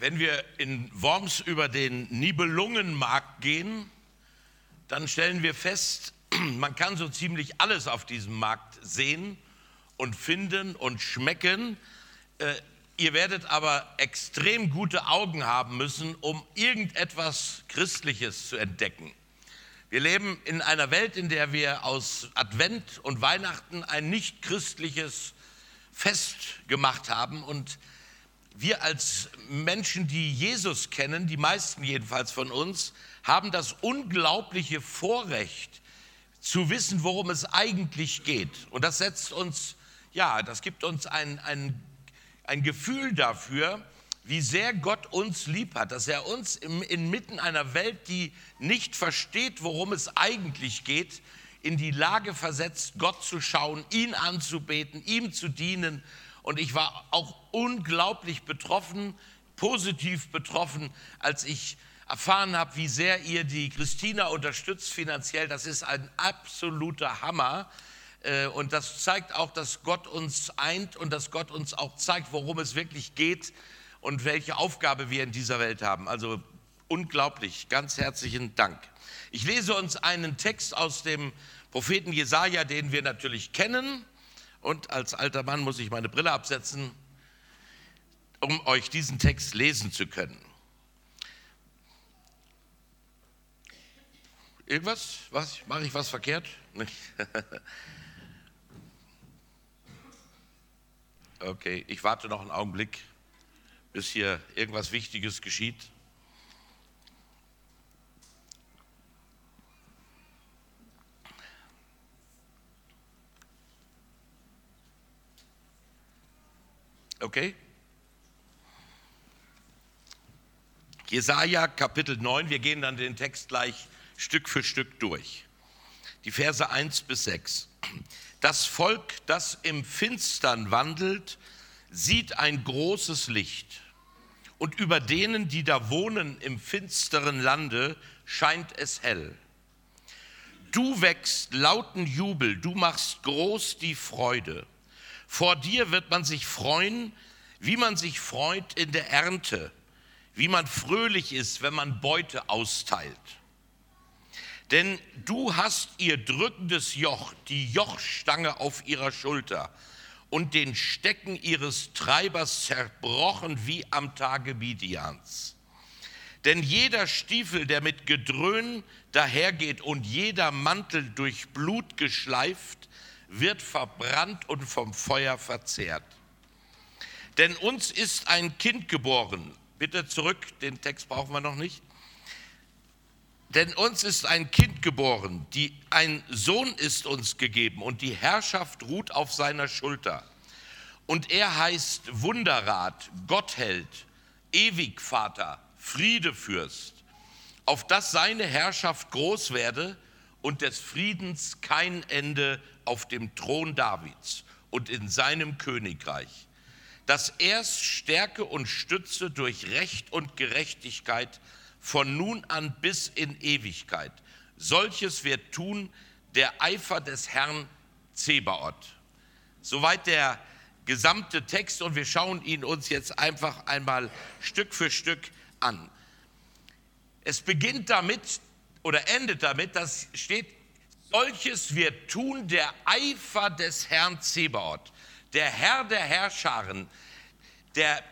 Wenn wir in Worms über den Nibelungenmarkt gehen, dann stellen wir fest, man kann so ziemlich alles auf diesem Markt sehen und finden und schmecken. Äh, ihr werdet aber extrem gute Augen haben müssen, um irgendetwas Christliches zu entdecken. Wir leben in einer Welt, in der wir aus Advent und Weihnachten ein nicht christliches Fest gemacht haben und wir als Menschen, die Jesus kennen, die meisten jedenfalls von uns, haben das unglaubliche Vorrecht zu wissen, worum es eigentlich geht. Und das setzt uns, ja, das gibt uns ein, ein, ein Gefühl dafür, wie sehr Gott uns lieb hat, dass er uns im, inmitten einer Welt, die nicht versteht, worum es eigentlich geht, in die Lage versetzt, Gott zu schauen, ihn anzubeten, ihm zu dienen und ich war auch unglaublich betroffen, positiv betroffen, als ich erfahren habe, wie sehr ihr die Christina unterstützt finanziell. Das ist ein absoluter Hammer. Äh, und das zeigt auch, dass Gott uns eint und dass Gott uns auch zeigt, worum es wirklich geht und welche Aufgabe wir in dieser Welt haben. Also unglaublich, ganz herzlichen Dank. Ich lese uns einen Text aus dem Propheten Jesaja, den wir natürlich kennen. Und als alter Mann muss ich meine Brille absetzen, um euch diesen Text lesen zu können. Irgendwas? Was? Mache ich was verkehrt? okay, ich warte noch einen Augenblick, bis hier irgendwas Wichtiges geschieht. Okay? Jesaja Kapitel 9, wir gehen dann den Text gleich Stück für Stück durch. Die Verse 1 bis 6. Das Volk, das im Finstern wandelt, sieht ein großes Licht. Und über denen, die da wohnen im finsteren Lande, scheint es hell. Du wächst lauten Jubel, du machst groß die Freude. Vor dir wird man sich freuen, wie man sich freut in der Ernte, wie man fröhlich ist, wenn man Beute austeilt. Denn du hast ihr drückendes Joch, die Jochstange auf ihrer Schulter und den Stecken ihres Treibers zerbrochen wie am Tage Midians. Denn jeder Stiefel, der mit Gedröhn dahergeht und jeder Mantel durch Blut geschleift, wird verbrannt und vom Feuer verzehrt. Denn uns ist ein Kind geboren. Bitte zurück, den Text brauchen wir noch nicht. Denn uns ist ein Kind geboren, die, ein Sohn ist uns gegeben und die Herrschaft ruht auf seiner Schulter. Und er heißt Wunderrat, Gottheld, Ewigvater, Friedefürst, auf dass seine Herrschaft groß werde und des Friedens kein Ende auf dem Thron Davids und in seinem Königreich, dass er Stärke und Stütze durch Recht und Gerechtigkeit von nun an bis in Ewigkeit. Solches wird tun der Eifer des Herrn Zebaoth. Soweit der gesamte Text und wir schauen ihn uns jetzt einfach einmal Stück für Stück an. Es beginnt damit oder endet damit, das steht Solches wird tun der Eifer des Herrn Zebaoth, der Herr der Herrscharen, der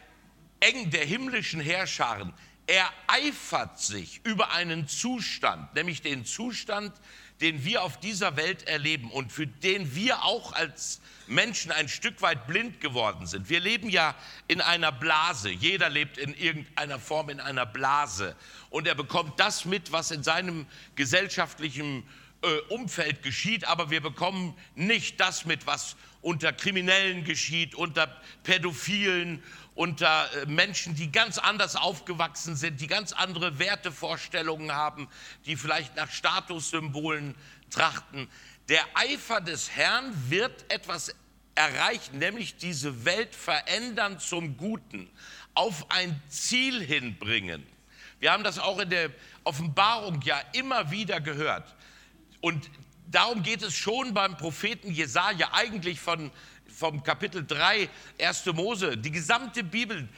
eng der himmlischen Herrscharen. Er eifert sich über einen Zustand, nämlich den Zustand, den wir auf dieser Welt erleben und für den wir auch als Menschen ein Stück weit blind geworden sind. Wir leben ja in einer Blase. Jeder lebt in irgendeiner Form in einer Blase. Und er bekommt das mit, was in seinem gesellschaftlichen äh, Umfeld geschieht, aber wir bekommen nicht das mit, was unter Kriminellen geschieht, unter Pädophilen, unter äh, Menschen, die ganz anders aufgewachsen sind, die ganz andere Wertevorstellungen haben, die vielleicht nach Statussymbolen trachten. Der Eifer des Herrn wird etwas erreichen, nämlich diese Welt verändern zum Guten, auf ein Ziel hinbringen. Wir haben das auch in der Offenbarung ja immer wieder gehört. Und darum geht es schon beim Propheten Jesaja, eigentlich von, vom Kapitel 3, 1. Mose. Die gesamte Bibel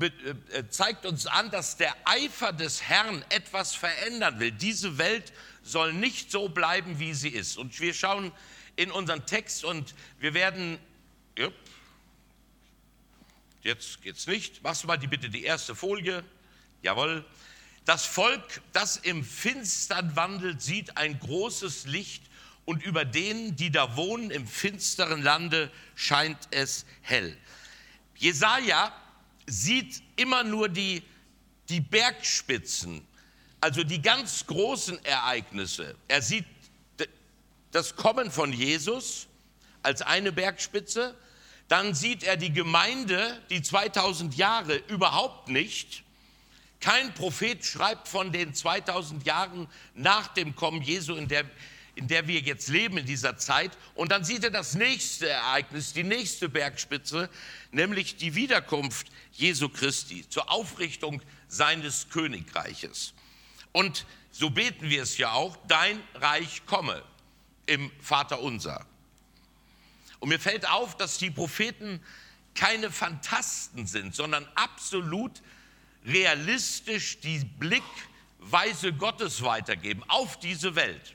äh, zeigt uns an, dass der Eifer des Herrn etwas verändern will. Diese Welt soll nicht so bleiben, wie sie ist. Und wir schauen in unseren Text und wir werden, jetzt geht's nicht, machst du mal die bitte die erste Folie, jawohl. Das Volk, das im Finstern wandelt, sieht ein großes Licht und über denen, die da wohnen im finsteren Lande, scheint es hell. Jesaja sieht immer nur die, die Bergspitzen, also die ganz großen Ereignisse. Er sieht das Kommen von Jesus als eine Bergspitze, dann sieht er die Gemeinde, die 2000 Jahre überhaupt nicht. Kein Prophet schreibt von den 2000 Jahren nach dem Kommen Jesu, in der, in der wir jetzt leben, in dieser Zeit. Und dann sieht er das nächste Ereignis, die nächste Bergspitze, nämlich die Wiederkunft Jesu Christi zur Aufrichtung seines Königreiches. Und so beten wir es ja auch, dein Reich komme im Vater unser. Und mir fällt auf, dass die Propheten keine Fantasten sind, sondern absolut realistisch die Blickweise Gottes weitergeben auf diese Welt.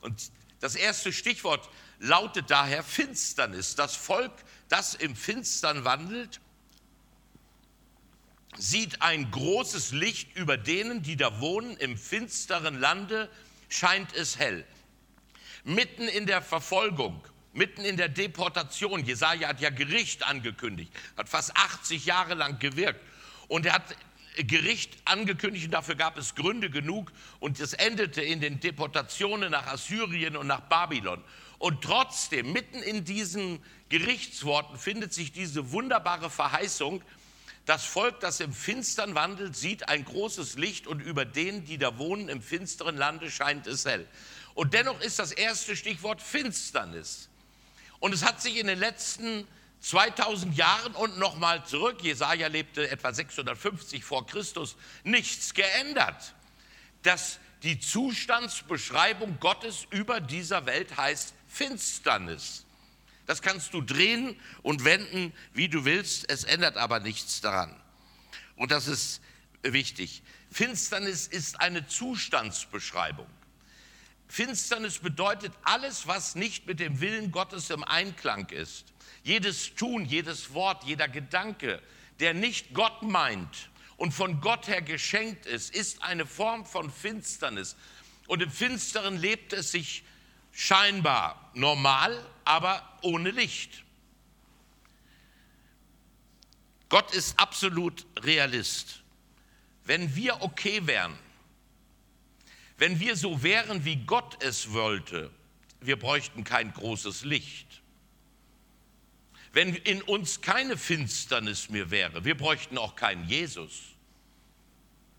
Und das erste Stichwort lautet daher Finsternis. Das Volk, das im Finstern wandelt, sieht ein großes Licht über denen, die da wohnen. Im finsteren Lande scheint es hell. Mitten in der Verfolgung, mitten in der Deportation, Jesaja hat ja Gericht angekündigt, hat fast 80 Jahre lang gewirkt. Und er hat Gericht angekündigt und dafür gab es Gründe genug und es endete in den Deportationen nach Assyrien und nach Babylon. Und trotzdem, mitten in diesen Gerichtsworten findet sich diese wunderbare Verheißung, das Volk, das im Finstern wandelt, sieht ein großes Licht und über denen, die da wohnen im finsteren Lande, scheint es hell. Und dennoch ist das erste Stichwort Finsternis. Und es hat sich in den letzten 2000 Jahren und nochmal zurück, Jesaja lebte etwa 650 vor Christus, nichts geändert. Dass die Zustandsbeschreibung Gottes über dieser Welt heißt Finsternis. Das kannst du drehen und wenden, wie du willst, es ändert aber nichts daran. Und das ist wichtig. Finsternis ist eine Zustandsbeschreibung. Finsternis bedeutet alles, was nicht mit dem Willen Gottes im Einklang ist. Jedes Tun, jedes Wort, jeder Gedanke, der nicht Gott meint und von Gott her geschenkt ist, ist eine Form von Finsternis. Und im Finsteren lebt es sich scheinbar normal, aber ohne Licht. Gott ist absolut Realist. Wenn wir okay wären, wenn wir so wären, wie Gott es wollte, wir bräuchten kein großes Licht. Wenn in uns keine Finsternis mehr wäre, wir bräuchten auch keinen Jesus,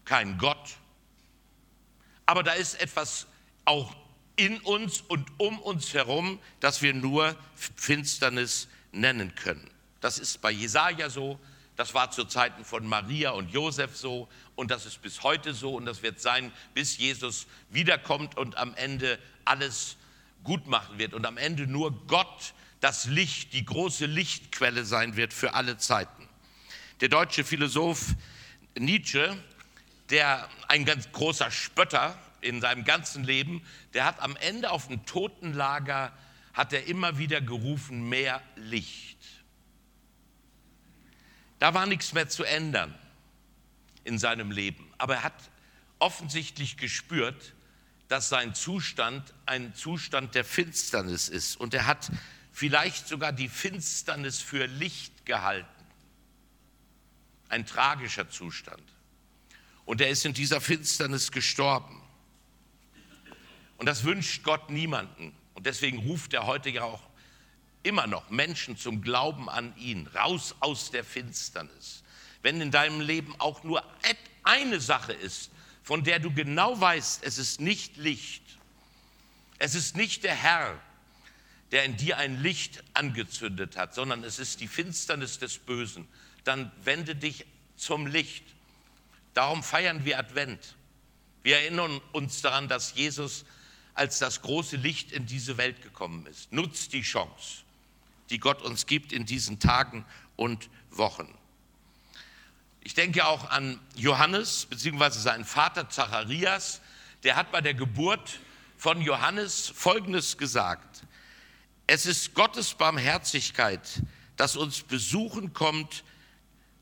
keinen Gott. Aber da ist etwas auch in uns und um uns herum, das wir nur Finsternis nennen können. Das ist bei Jesaja so, das war zu Zeiten von Maria und Josef so und das ist bis heute so und das wird sein, bis Jesus wiederkommt und am Ende alles gut machen wird und am Ende nur Gott das Licht, die große Lichtquelle sein wird für alle Zeiten. Der deutsche Philosoph Nietzsche, der ein ganz großer Spötter in seinem ganzen Leben, der hat am Ende auf dem Totenlager, hat er immer wieder gerufen, mehr Licht. Da war nichts mehr zu ändern in seinem Leben. Aber er hat offensichtlich gespürt, dass sein Zustand ein Zustand der Finsternis ist. Und er hat vielleicht sogar die Finsternis für Licht gehalten. Ein tragischer Zustand. Und er ist in dieser Finsternis gestorben. Und das wünscht Gott niemanden. Und deswegen ruft er heute ja auch immer noch Menschen zum Glauben an ihn, raus aus der Finsternis. Wenn in deinem Leben auch nur eine Sache ist, von der du genau weißt, es ist nicht Licht, es ist nicht der Herr, der in dir ein Licht angezündet hat, sondern es ist die Finsternis des Bösen, dann wende dich zum Licht. Darum feiern wir Advent. Wir erinnern uns daran, dass Jesus als das große Licht in diese Welt gekommen ist. Nutzt die Chance, die Gott uns gibt in diesen Tagen und Wochen. Ich Ich denke auch an Johannes, beziehungsweise seinen Vater Zacharias. Der hat bei der Geburt von Johannes Folgendes gesagt. Es ist Gottes Barmherzigkeit, das uns besuchen kommt,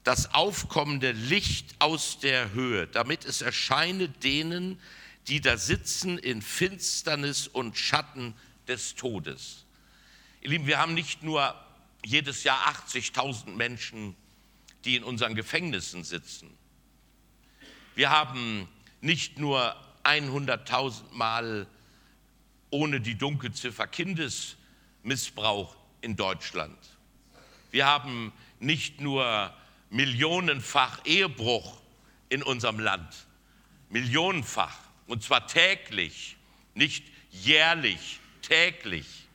das aufkommende Licht aus der Höhe, damit es erscheine denen, die da sitzen in Finsternis und Schatten des Todes. Ihr Lieben, wir haben nicht nur jedes Jahr 80.000 Menschen, die in unseren Gefängnissen sitzen. Wir haben nicht nur 100.000 Mal ohne die Dunkelziffer Kindesmissbrauch in Deutschland. Wir haben nicht nur millionenfach Ehebruch in unserem Land, millionenfach, und zwar täglich, nicht jährlich, täglich.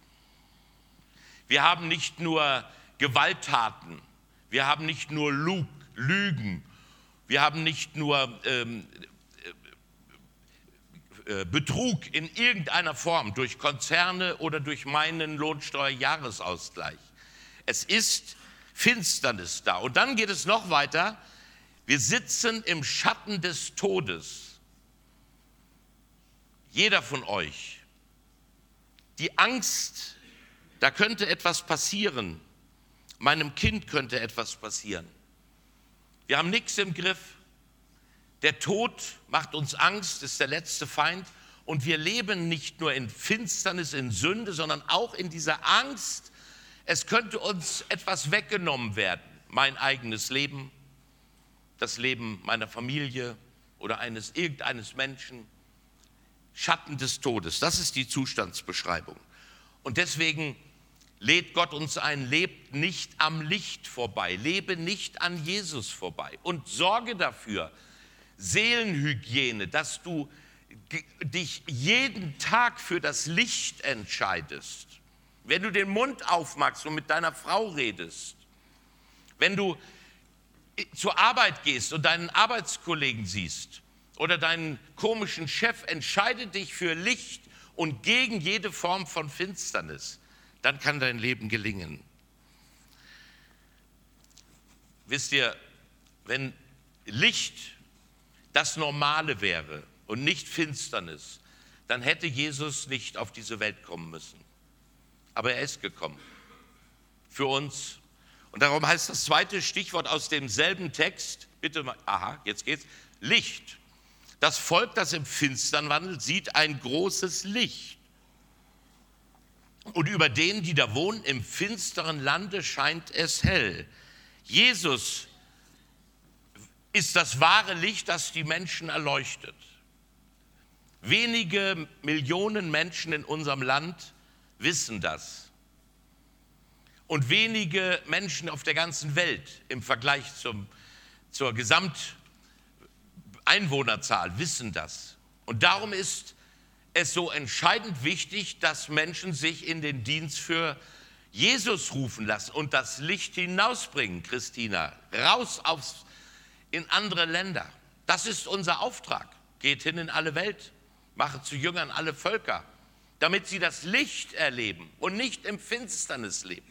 Wir haben nicht nur Gewalttaten, wir haben nicht nur Lügen, wir haben nicht nur ähm, äh, äh, Betrug in irgendeiner Form durch Konzerne oder durch meinen Lohnsteuerjahresausgleich. Es ist Finsternis da. Und dann geht es noch weiter. Wir sitzen im Schatten des Todes. Jeder von euch. Die Angst, da könnte etwas passieren. Meinem Kind könnte etwas passieren. Wir haben nichts im Griff. Der Tod macht uns Angst, ist der letzte Feind. Und wir leben nicht nur in Finsternis, in Sünde, sondern auch in dieser Angst, es könnte uns etwas weggenommen werden, mein eigenes Leben, das Leben meiner Familie oder eines irgendeines Menschen. Schatten des Todes, das ist die Zustandsbeschreibung. Und deswegen lädt Gott uns ein, lebt nicht am Licht vorbei, lebe nicht an Jesus vorbei und sorge dafür, Seelenhygiene, dass du dich jeden Tag für das Licht entscheidest. Wenn du den Mund aufmachst und mit deiner Frau redest, wenn du zur Arbeit gehst und deinen Arbeitskollegen siehst oder deinen komischen Chef, entscheide dich für Licht und gegen jede Form von Finsternis. Dann kann dein Leben gelingen. Wisst ihr, wenn Licht das Normale wäre und nicht Finsternis, dann hätte Jesus nicht auf diese Welt kommen müssen aber er ist gekommen. Für uns. Und darum heißt das zweite Stichwort aus demselben Text, bitte mal, aha, jetzt geht's, Licht. Das Volk, das im Finstern wandelt, sieht ein großes Licht. Und über denen, die da wohnen, im finsteren Lande scheint es hell. Jesus ist das wahre Licht, das die Menschen erleuchtet. Wenige Millionen Menschen in unserem Land wissen das. Und wenige Menschen auf der ganzen Welt im Vergleich zum, zur Gesamteinwohnerzahl wissen das. Und darum ist es so entscheidend wichtig, dass Menschen sich in den Dienst für Jesus rufen lassen und das Licht hinausbringen, Christina, raus aufs, in andere Länder. Das ist unser Auftrag. Geht hin in alle Welt, mache zu Jüngern alle Völker damit sie das Licht erleben und nicht im Finsternis leben.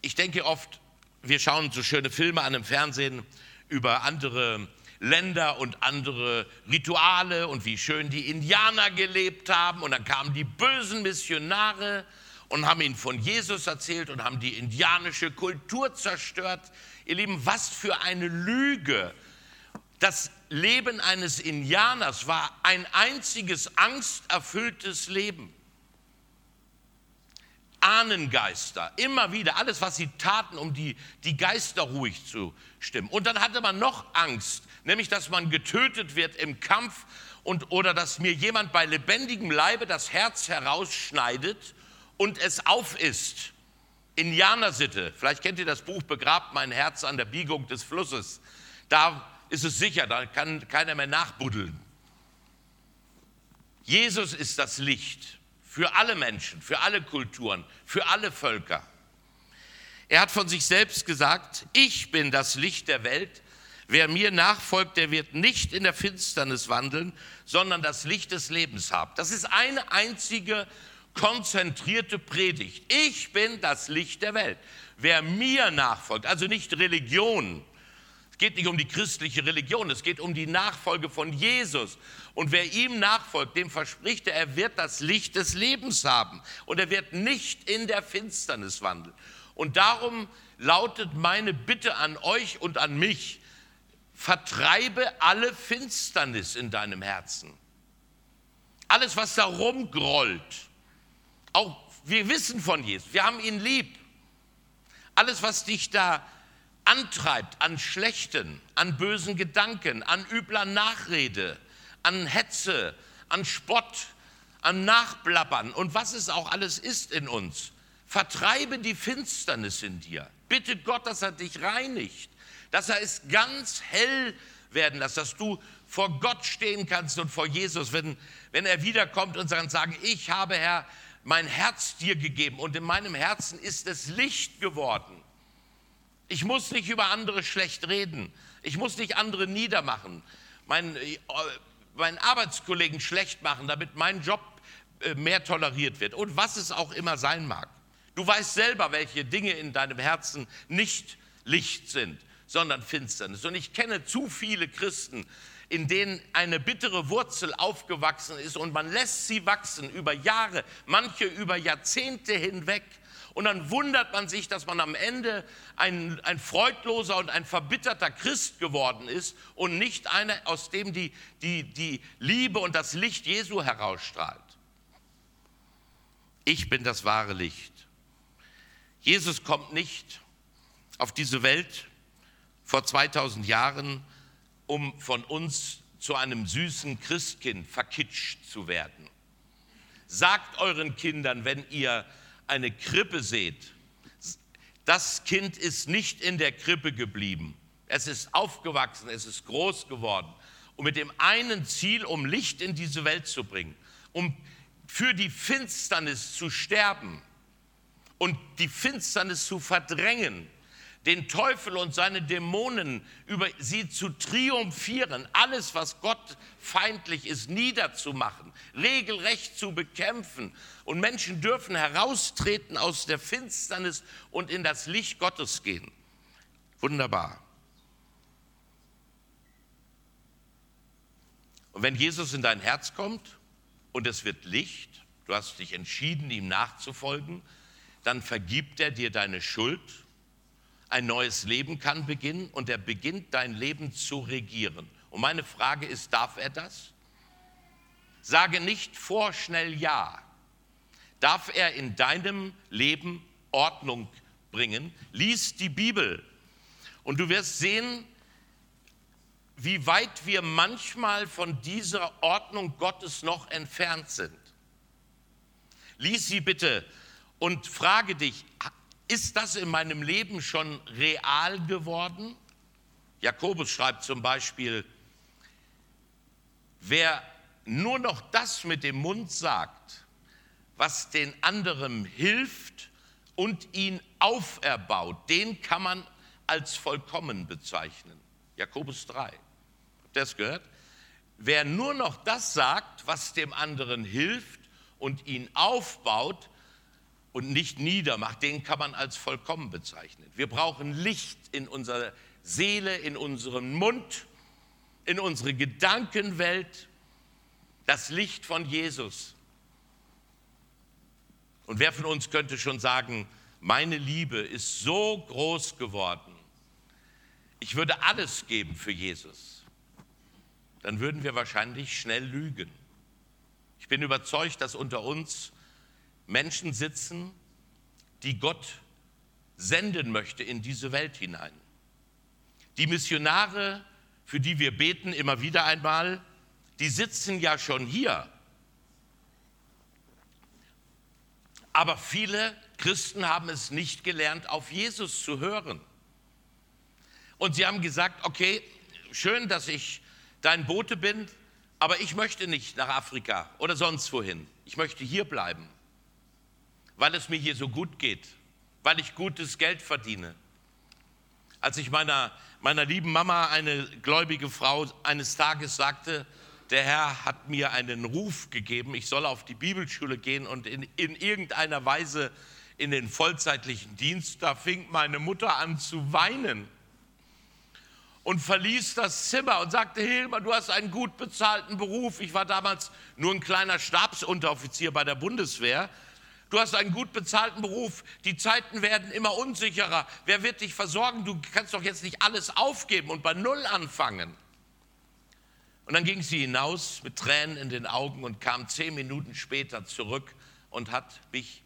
Ich denke oft, wir schauen so schöne Filme an im Fernsehen über andere Länder und andere Rituale und wie schön die Indianer gelebt haben. Und dann kamen die bösen Missionare und haben ihnen von Jesus erzählt und haben die indianische Kultur zerstört. Ihr Lieben, was für eine Lüge das Leben eines Indianers war ein einziges angsterfülltes Leben. Ahnengeister, immer wieder, alles, was sie taten, um die, die Geister ruhig zu stimmen. Und dann hatte man noch Angst, nämlich, dass man getötet wird im Kampf und, oder dass mir jemand bei lebendigem Leibe das Herz herausschneidet und es aufisst. Indianersitte, vielleicht kennt ihr das Buch Begrabt mein Herz an der Biegung des Flusses. Da ist es sicher, da kann keiner mehr nachbuddeln. Jesus ist das Licht für alle Menschen, für alle Kulturen, für alle Völker. Er hat von sich selbst gesagt, ich bin das Licht der Welt. Wer mir nachfolgt, der wird nicht in der Finsternis wandeln, sondern das Licht des Lebens haben. Das ist eine einzige konzentrierte Predigt. Ich bin das Licht der Welt. Wer mir nachfolgt, also nicht Religion, Es geht nicht um die christliche Religion, es geht um die Nachfolge von Jesus. Und wer ihm nachfolgt, dem verspricht er, er wird das Licht des Lebens haben und er wird nicht in der Finsternis wandeln. Und darum lautet meine Bitte an euch und an mich, vertreibe alle Finsternis in deinem Herzen. Alles, was da rumgrollt, auch wir wissen von Jesus, wir haben ihn lieb. Alles, was dich da antreibt an schlechten, an bösen Gedanken, an übler Nachrede, an Hetze, an Spott, an Nachblabbern und was es auch alles ist in uns. Vertreibe die Finsternis in dir. Bitte Gott, dass er dich reinigt, dass er es ganz hell werden lässt, dass du vor Gott stehen kannst und vor Jesus, wenn, wenn er wiederkommt und sagen, ich habe Herr mein Herz dir gegeben und in meinem Herzen ist es Licht geworden. Ich muss nicht über andere schlecht reden. Ich muss nicht andere niedermachen, meinen, äh, meinen Arbeitskollegen schlecht machen, damit mein Job äh, mehr toleriert wird und was es auch immer sein mag. Du weißt selber, welche Dinge in deinem Herzen nicht Licht sind, sondern Finsternis. Und ich kenne zu viele Christen, in denen eine bittere Wurzel aufgewachsen ist und man lässt sie wachsen über Jahre, manche über Jahrzehnte hinweg. Und dann wundert man sich, dass man am Ende ein, ein freudloser und ein verbitterter Christ geworden ist und nicht einer, aus dem die, die, die Liebe und das Licht Jesu herausstrahlt. Ich bin das wahre Licht. Jesus kommt nicht auf diese Welt vor 2000 Jahren, um von uns zu einem süßen Christkind verkitscht zu werden. Sagt euren Kindern, wenn ihr eine Krippe seht, das Kind ist nicht in der Krippe geblieben. Es ist aufgewachsen, es ist groß geworden. Und mit dem einen Ziel, um Licht in diese Welt zu bringen, um für die Finsternis zu sterben und die Finsternis zu verdrängen, den Teufel und seine Dämonen über sie zu triumphieren, alles, was Gott feindlich ist, niederzumachen, regelrecht zu bekämpfen. Und Menschen dürfen heraustreten aus der Finsternis und in das Licht Gottes gehen. Wunderbar. Und wenn Jesus in dein Herz kommt und es wird Licht, du hast dich entschieden, ihm nachzufolgen, dann vergibt er dir deine Schuld ein neues Leben kann beginnen und er beginnt dein Leben zu regieren. Und meine Frage ist, darf er das? Sage nicht vorschnell Ja. Darf er in deinem Leben Ordnung bringen? Lies die Bibel und du wirst sehen, wie weit wir manchmal von dieser Ordnung Gottes noch entfernt sind. Lies sie bitte und frage dich, ist das in meinem Leben schon real geworden? Jakobus schreibt zum Beispiel, wer nur noch das mit dem Mund sagt, was den anderen hilft und ihn auferbaut, den kann man als vollkommen bezeichnen. Jakobus 3. Habt ihr das gehört? Wer nur noch das sagt, was dem anderen hilft und ihn aufbaut, und nicht niedermacht, den kann man als vollkommen bezeichnen. Wir brauchen Licht in unserer Seele, in unserem Mund, in unsere Gedankenwelt, das Licht von Jesus. Und wer von uns könnte schon sagen, meine Liebe ist so groß geworden, ich würde alles geben für Jesus, dann würden wir wahrscheinlich schnell lügen. Ich bin überzeugt, dass unter uns Menschen sitzen, die Gott senden möchte in diese Welt hinein. Die Missionare, für die wir beten immer wieder einmal, die sitzen ja schon hier. Aber viele Christen haben es nicht gelernt, auf Jesus zu hören. Und sie haben gesagt, okay, schön, dass ich dein Bote bin, aber ich möchte nicht nach Afrika oder sonst wohin. Ich möchte hier bleiben weil es mir hier so gut geht, weil ich gutes Geld verdiene. Als ich meiner, meiner lieben Mama, eine gläubige Frau, eines Tages sagte, der Herr hat mir einen Ruf gegeben, ich soll auf die Bibelschule gehen und in, in irgendeiner Weise in den vollzeitlichen Dienst, da fing meine Mutter an zu weinen. und verließ das Zimmer und sagte, Hilmar, du hast einen gut bezahlten Beruf. Ich war damals nur ein kleiner Stabsunteroffizier bei der Bundeswehr. Du hast einen gut bezahlten Beruf. Die Zeiten werden immer unsicherer. Wer wird dich versorgen? Du kannst doch jetzt nicht alles aufgeben und bei Null anfangen. Und dann ging sie hinaus mit Tränen in den Augen und kam zehn Minuten später zurück und hat mich,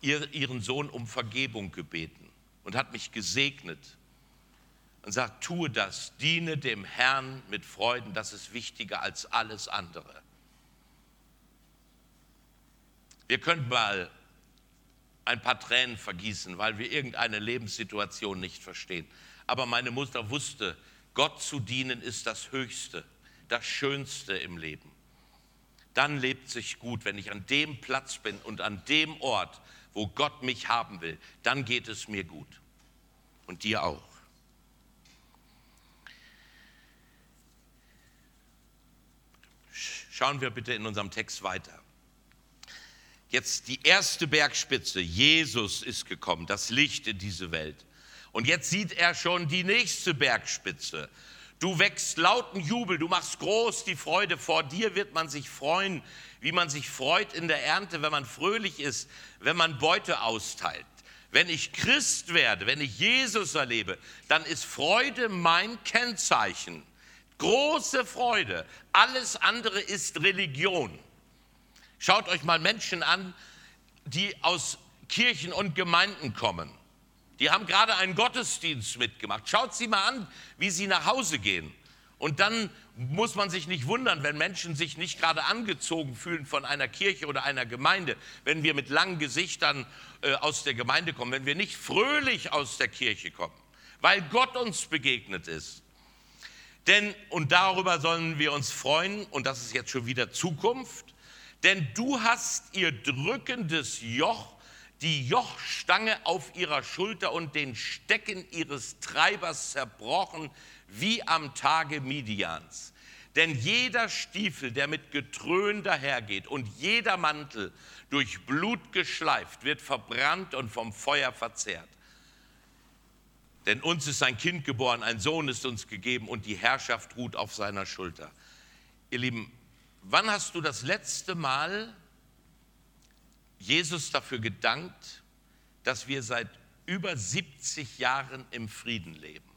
ihren Sohn um Vergebung gebeten und hat mich gesegnet und sagt, tue das, diene dem Herrn mit Freuden, das ist wichtiger als alles andere. Wir können mal ein paar Tränen vergießen, weil wir irgendeine Lebenssituation nicht verstehen. Aber meine Mutter wusste, Gott zu dienen ist das Höchste, das Schönste im Leben. Dann lebt sich gut, wenn ich an dem Platz bin und an dem Ort, wo Gott mich haben will, dann geht es mir gut. Und dir auch. Schauen wir bitte in unserem Text weiter. Jetzt die erste Bergspitze, Jesus ist gekommen, das Licht in diese Welt. Und jetzt sieht er schon die nächste Bergspitze. Du wächst lauten Jubel, du machst groß die Freude. Vor dir wird man sich freuen, wie man sich freut in der Ernte, wenn man fröhlich ist, wenn man Beute austeilt. Wenn ich Christ werde, wenn ich Jesus erlebe, dann ist Freude mein Kennzeichen. Große Freude. Alles andere ist Religion. Schaut euch mal Menschen an, die aus Kirchen und Gemeinden kommen. Die haben gerade einen Gottesdienst mitgemacht. Schaut sie mal an, wie sie nach Hause gehen. Und dann muss man sich nicht wundern, wenn Menschen sich nicht gerade angezogen fühlen von einer Kirche oder einer Gemeinde, wenn wir mit langen Gesichtern äh, aus der Gemeinde kommen, wenn wir nicht fröhlich aus der Kirche kommen, weil Gott uns begegnet ist. Denn, und darüber sollen wir uns freuen, und das ist jetzt schon wieder Zukunft, denn du hast ihr drückendes Joch, die Jochstange auf ihrer Schulter und den Stecken ihres Treibers zerbrochen, wie am Tage Midians. Denn jeder Stiefel, der mit Getrön dahergeht und jeder Mantel durch Blut geschleift, wird verbrannt und vom Feuer verzehrt. Denn uns ist ein Kind geboren, ein Sohn ist uns gegeben und die Herrschaft ruht auf seiner Schulter. Ihr Lieben, wann hast du das letzte Mal Jesus dafür gedankt, dass wir seit über 70 Jahren im Frieden leben?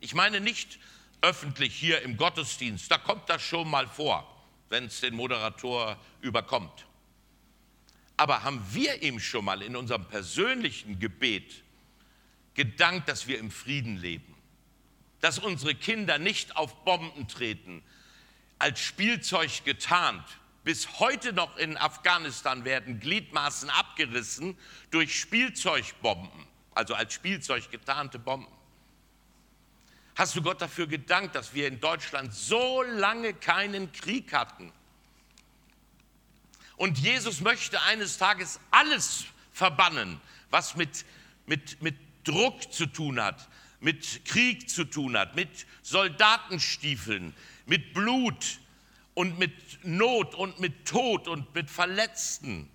Ich meine nicht öffentlich hier im Gottesdienst, da kommt das schon mal vor, wenn es den Moderator überkommt. Aber haben wir ihm schon mal in unserem persönlichen Gebet gedankt, dass wir im Frieden leben, dass unsere Kinder nicht auf Bomben treten, als Spielzeug getarnt. Bis heute noch in Afghanistan werden Gliedmaßen abgerissen durch Spielzeugbomben, also als Spielzeug getarnte Bomben. Hast du Gott dafür gedankt, dass wir in Deutschland so lange keinen Krieg hatten? Und Jesus möchte eines Tages alles verbannen, was mit, mit, mit Druck zu tun hat, mit Krieg zu tun hat, mit Soldatenstiefeln, mit Blut und mit Not und mit Tod und mit Verletzten.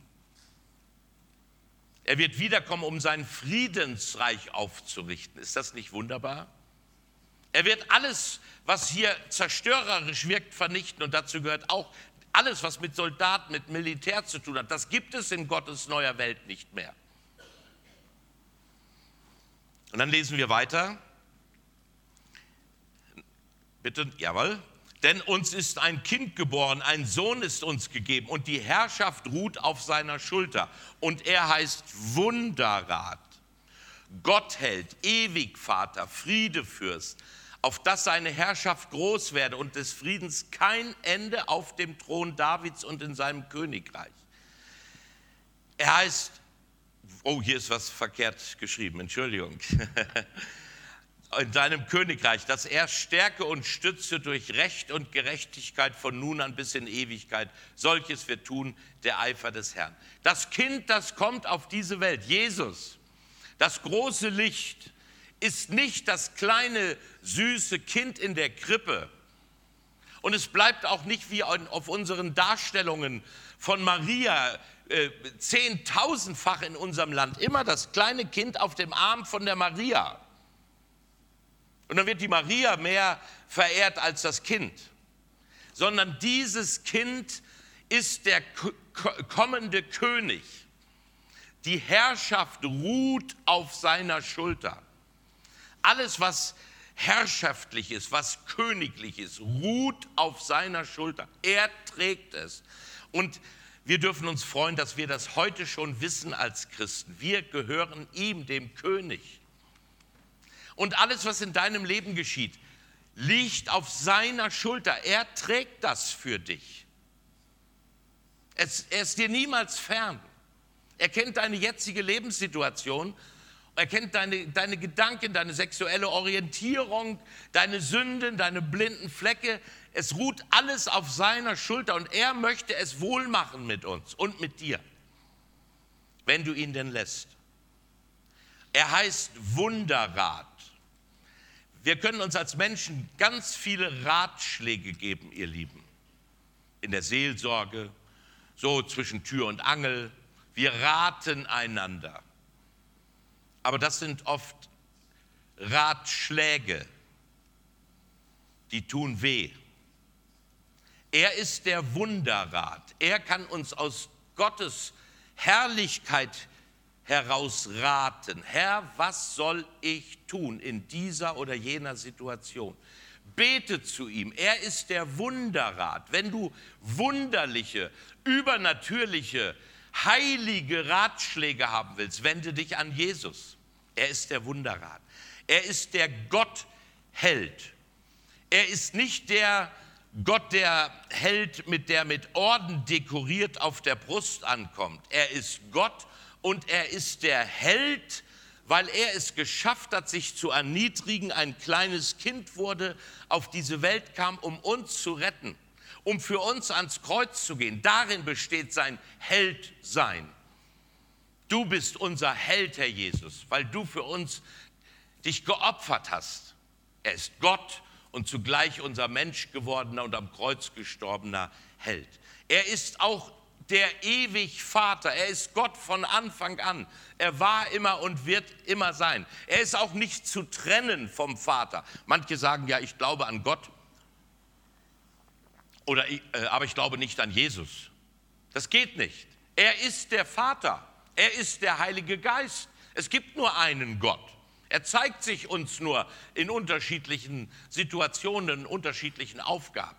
Er wird wiederkommen, um sein Friedensreich aufzurichten. Ist das nicht wunderbar? Er wird alles, was hier zerstörerisch wirkt, vernichten. Und dazu gehört auch alles, was mit Soldaten, mit Militär zu tun hat. Das gibt es in Gottes neuer Welt nicht mehr. Und dann lesen wir weiter. Bitte, jawohl. Denn uns ist ein Kind geboren, ein Sohn ist uns gegeben und die Herrschaft ruht auf seiner Schulter. Und er heißt Wunderrat, Gott hält, ewig Vater, Friedefürst, auf dass seine Herrschaft groß werde und des Friedens kein Ende auf dem Thron Davids und in seinem Königreich. Er heißt Oh, hier ist was verkehrt geschrieben, Entschuldigung. In seinem Königreich, dass er stärke und stütze durch Recht und Gerechtigkeit von nun an bis in Ewigkeit. Solches wird tun der Eifer des Herrn. Das Kind, das kommt auf diese Welt, Jesus, das große Licht, ist nicht das kleine, süße Kind in der Krippe. Und es bleibt auch nicht wie auf unseren Darstellungen von Maria, äh, zehntausendfach in unserem Land immer das kleine Kind auf dem Arm von der Maria. Und dann wird die Maria mehr verehrt als das Kind, sondern dieses Kind ist der kommende König. Die Herrschaft ruht auf seiner Schulter. Alles, was herrschaftlich ist, was königlich ist, ruht auf seiner Schulter. Er trägt es. Und wir dürfen uns freuen, dass wir das heute schon wissen als Christen. Wir gehören ihm, dem König. Und alles, was in deinem Leben geschieht, liegt auf seiner Schulter. Er trägt das für dich. Er ist dir niemals fern. Er kennt deine jetzige Lebenssituation. Er kennt deine, deine Gedanken, deine sexuelle Orientierung, deine Sünden, deine blinden Flecke. Es ruht alles auf seiner Schulter und er möchte es wohl machen mit uns und mit dir, wenn du ihn denn lässt. Er heißt Wunderrat. Wir können uns als Menschen ganz viele Ratschläge geben, ihr Lieben. In der Seelsorge, so zwischen Tür und Angel. Wir raten einander. Aber das sind oft Ratschläge, die tun weh. Er ist der Wunderrat. Er kann uns aus Gottes Herrlichkeit heraus raten. Herr, was soll ich tun in dieser oder jener Situation? Bete zu ihm. Er ist der Wunderrat. Wenn du wunderliche, übernatürliche, heilige Ratschläge haben willst, wende dich an Jesus. Er ist der Wunderrat. Er ist der Gottheld. Er ist nicht der Gott, der Held, mit der mit Orden dekoriert auf der Brust ankommt. Er ist Gott und er ist der Held, weil er es geschafft hat, sich zu erniedrigen, ein kleines Kind wurde, auf diese Welt kam, um uns zu retten um für uns ans Kreuz zu gehen. Darin besteht sein Heldsein. Du bist unser Held, Herr Jesus, weil du für uns dich geopfert hast. Er ist Gott und zugleich unser Mensch gewordener und am Kreuz gestorbener Held. Er ist auch der ewig Vater. Er ist Gott von Anfang an. Er war immer und wird immer sein. Er ist auch nicht zu trennen vom Vater. Manche sagen ja, ich glaube an Gott. Oder, äh, aber ich glaube nicht an Jesus. Das geht nicht. Er ist der Vater. Er ist der Heilige Geist. Es gibt nur einen Gott. Er zeigt sich uns nur in unterschiedlichen Situationen, in unterschiedlichen Aufgaben.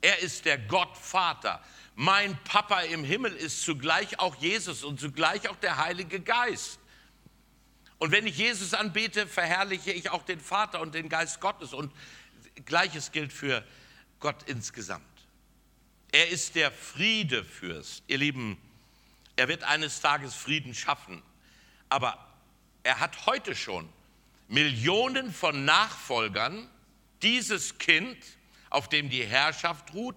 Er ist der Gottvater. Mein Papa im Himmel ist zugleich auch Jesus und zugleich auch der Heilige Geist. Und wenn ich Jesus anbete, verherrliche ich auch den Vater und den Geist Gottes. Und gleiches gilt für Gott insgesamt. Er ist der Friedefürst. Ihr Lieben, er wird eines Tages Frieden schaffen. Aber er hat heute schon Millionen von Nachfolgern, dieses Kind, auf dem die Herrschaft ruht.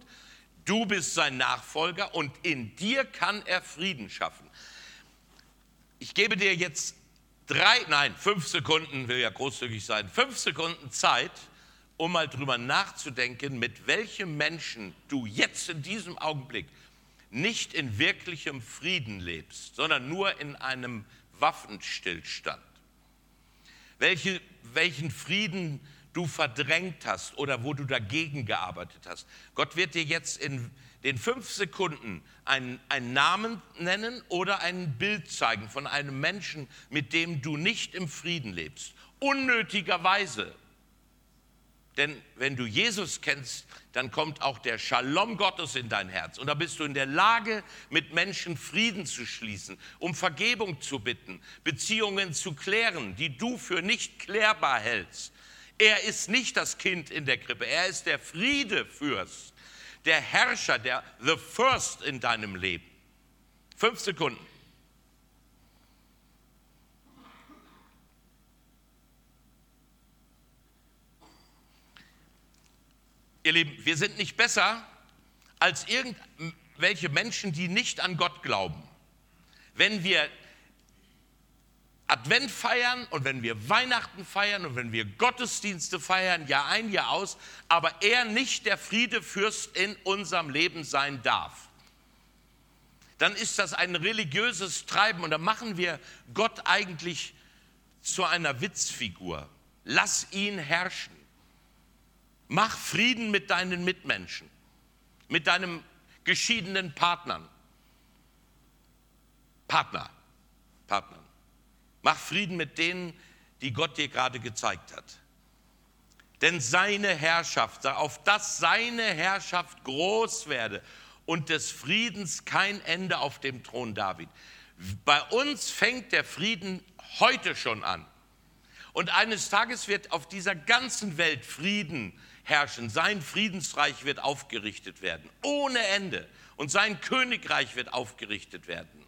Du bist sein Nachfolger und in dir kann er Frieden schaffen. Ich gebe dir jetzt drei, nein, fünf Sekunden, will ja großzügig sein, fünf Sekunden Zeit, um mal drüber nachzudenken, mit welchem Menschen du jetzt in diesem Augenblick nicht in wirklichem Frieden lebst, sondern nur in einem Waffenstillstand. Welche, welchen Frieden du verdrängt hast oder wo du dagegen gearbeitet hast. Gott wird dir jetzt in den fünf Sekunden einen, einen Namen nennen oder ein Bild zeigen von einem Menschen, mit dem du nicht im Frieden lebst. Unnötigerweise denn wenn du Jesus kennst, dann kommt auch der Shalom Gottes in dein Herz. Und da bist du in der Lage, mit Menschen Frieden zu schließen, um Vergebung zu bitten, Beziehungen zu klären, die du für nicht klärbar hältst. Er ist nicht das Kind in der Krippe, er ist der Friedefürst, der Herrscher, der The First in deinem Leben. Fünf Sekunden. Ihr Lieben, wir sind nicht besser als irgendwelche Menschen, die nicht an Gott glauben. Wenn wir Advent feiern und wenn wir Weihnachten feiern und wenn wir Gottesdienste feiern, Jahr ein, Jahr aus, aber er nicht der Friedefürst in unserem Leben sein darf, dann ist das ein religiöses Treiben und dann machen wir Gott eigentlich zu einer Witzfigur. Lass ihn herrschen. Mach Frieden mit deinen Mitmenschen, mit deinem geschiedenen Partnern. Partner, Partnern. Mach Frieden mit denen, die Gott dir gerade gezeigt hat. Denn seine Herrschaft, auf dass seine Herrschaft groß werde und des Friedens kein Ende auf dem Thron David. Bei uns fängt der Frieden heute schon an. Und eines Tages wird auf dieser ganzen Welt Frieden herrschen. Sein Friedensreich wird aufgerichtet werden, ohne Ende. Und sein Königreich wird aufgerichtet werden.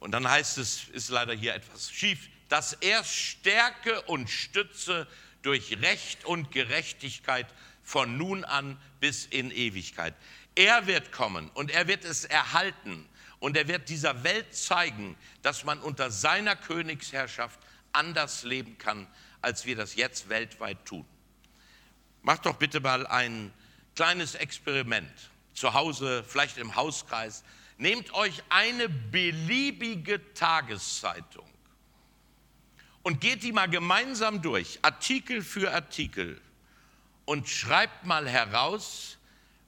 Und dann heißt es, ist leider hier etwas schief, dass er stärke und stütze durch Recht und Gerechtigkeit von nun an bis in Ewigkeit. Er wird kommen und er wird es erhalten und er wird dieser Welt zeigen, dass man unter seiner Königsherrschaft anders leben kann, als wir das jetzt weltweit tun. Macht doch bitte mal ein kleines Experiment zu Hause, vielleicht im Hauskreis. Nehmt euch eine beliebige Tageszeitung und geht die mal gemeinsam durch, Artikel für Artikel, und schreibt mal heraus,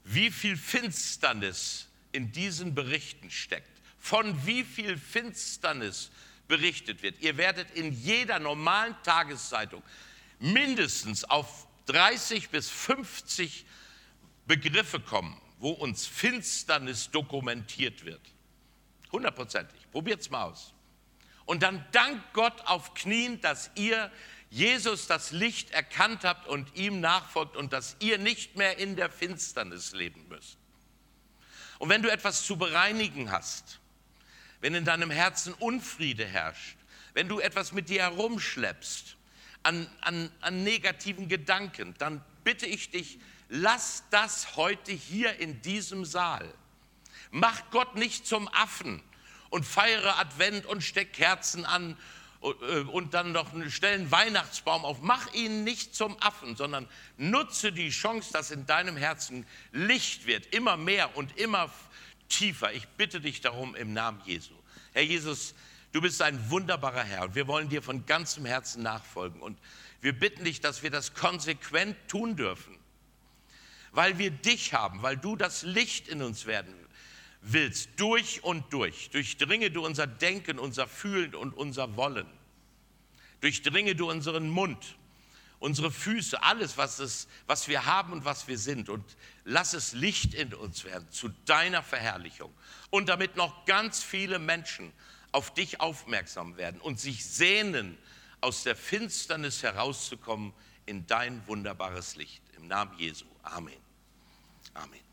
wie viel Finsternis in diesen Berichten steckt, von wie viel Finsternis berichtet wird. Ihr werdet in jeder normalen Tageszeitung mindestens auf 30 bis 50 Begriffe kommen, wo uns Finsternis dokumentiert wird. Hundertprozentig. Probiert es mal aus. Und dann dankt Gott auf Knien, dass ihr Jesus das Licht erkannt habt und ihm nachfolgt und dass ihr nicht mehr in der Finsternis leben müsst. Und wenn du etwas zu bereinigen hast, wenn in deinem Herzen Unfriede herrscht, wenn du etwas mit dir herumschleppst an, an, an negativen Gedanken, dann bitte ich dich, lass das heute hier in diesem Saal. Mach Gott nicht zum Affen und feiere Advent und steck Kerzen an äh, und dann noch stellen Weihnachtsbaum auf. Mach ihn nicht zum Affen, sondern nutze die Chance, dass in deinem Herzen Licht wird, immer mehr und immer tiefer. Ich bitte dich darum im Namen Jesu. Herr Jesus, du bist ein wunderbarer Herr und wir wollen dir von ganzem Herzen nachfolgen. Und wir bitten dich, dass wir das konsequent tun dürfen, weil wir dich haben, weil du das Licht in uns werden willst, durch und durch. Durchdringe du unser Denken, unser Fühlen und unser Wollen. Durchdringe du unseren Mund, unsere Füße, alles, was, es, was wir haben und was wir sind. Und lass es Licht in uns werden zu deiner Verherrlichung. Und damit noch ganz viele Menschen auf dich aufmerksam werden und sich sehnen, aus der Finsternis herauszukommen in dein wunderbares Licht. Im Namen Jesu. Amen. Amen.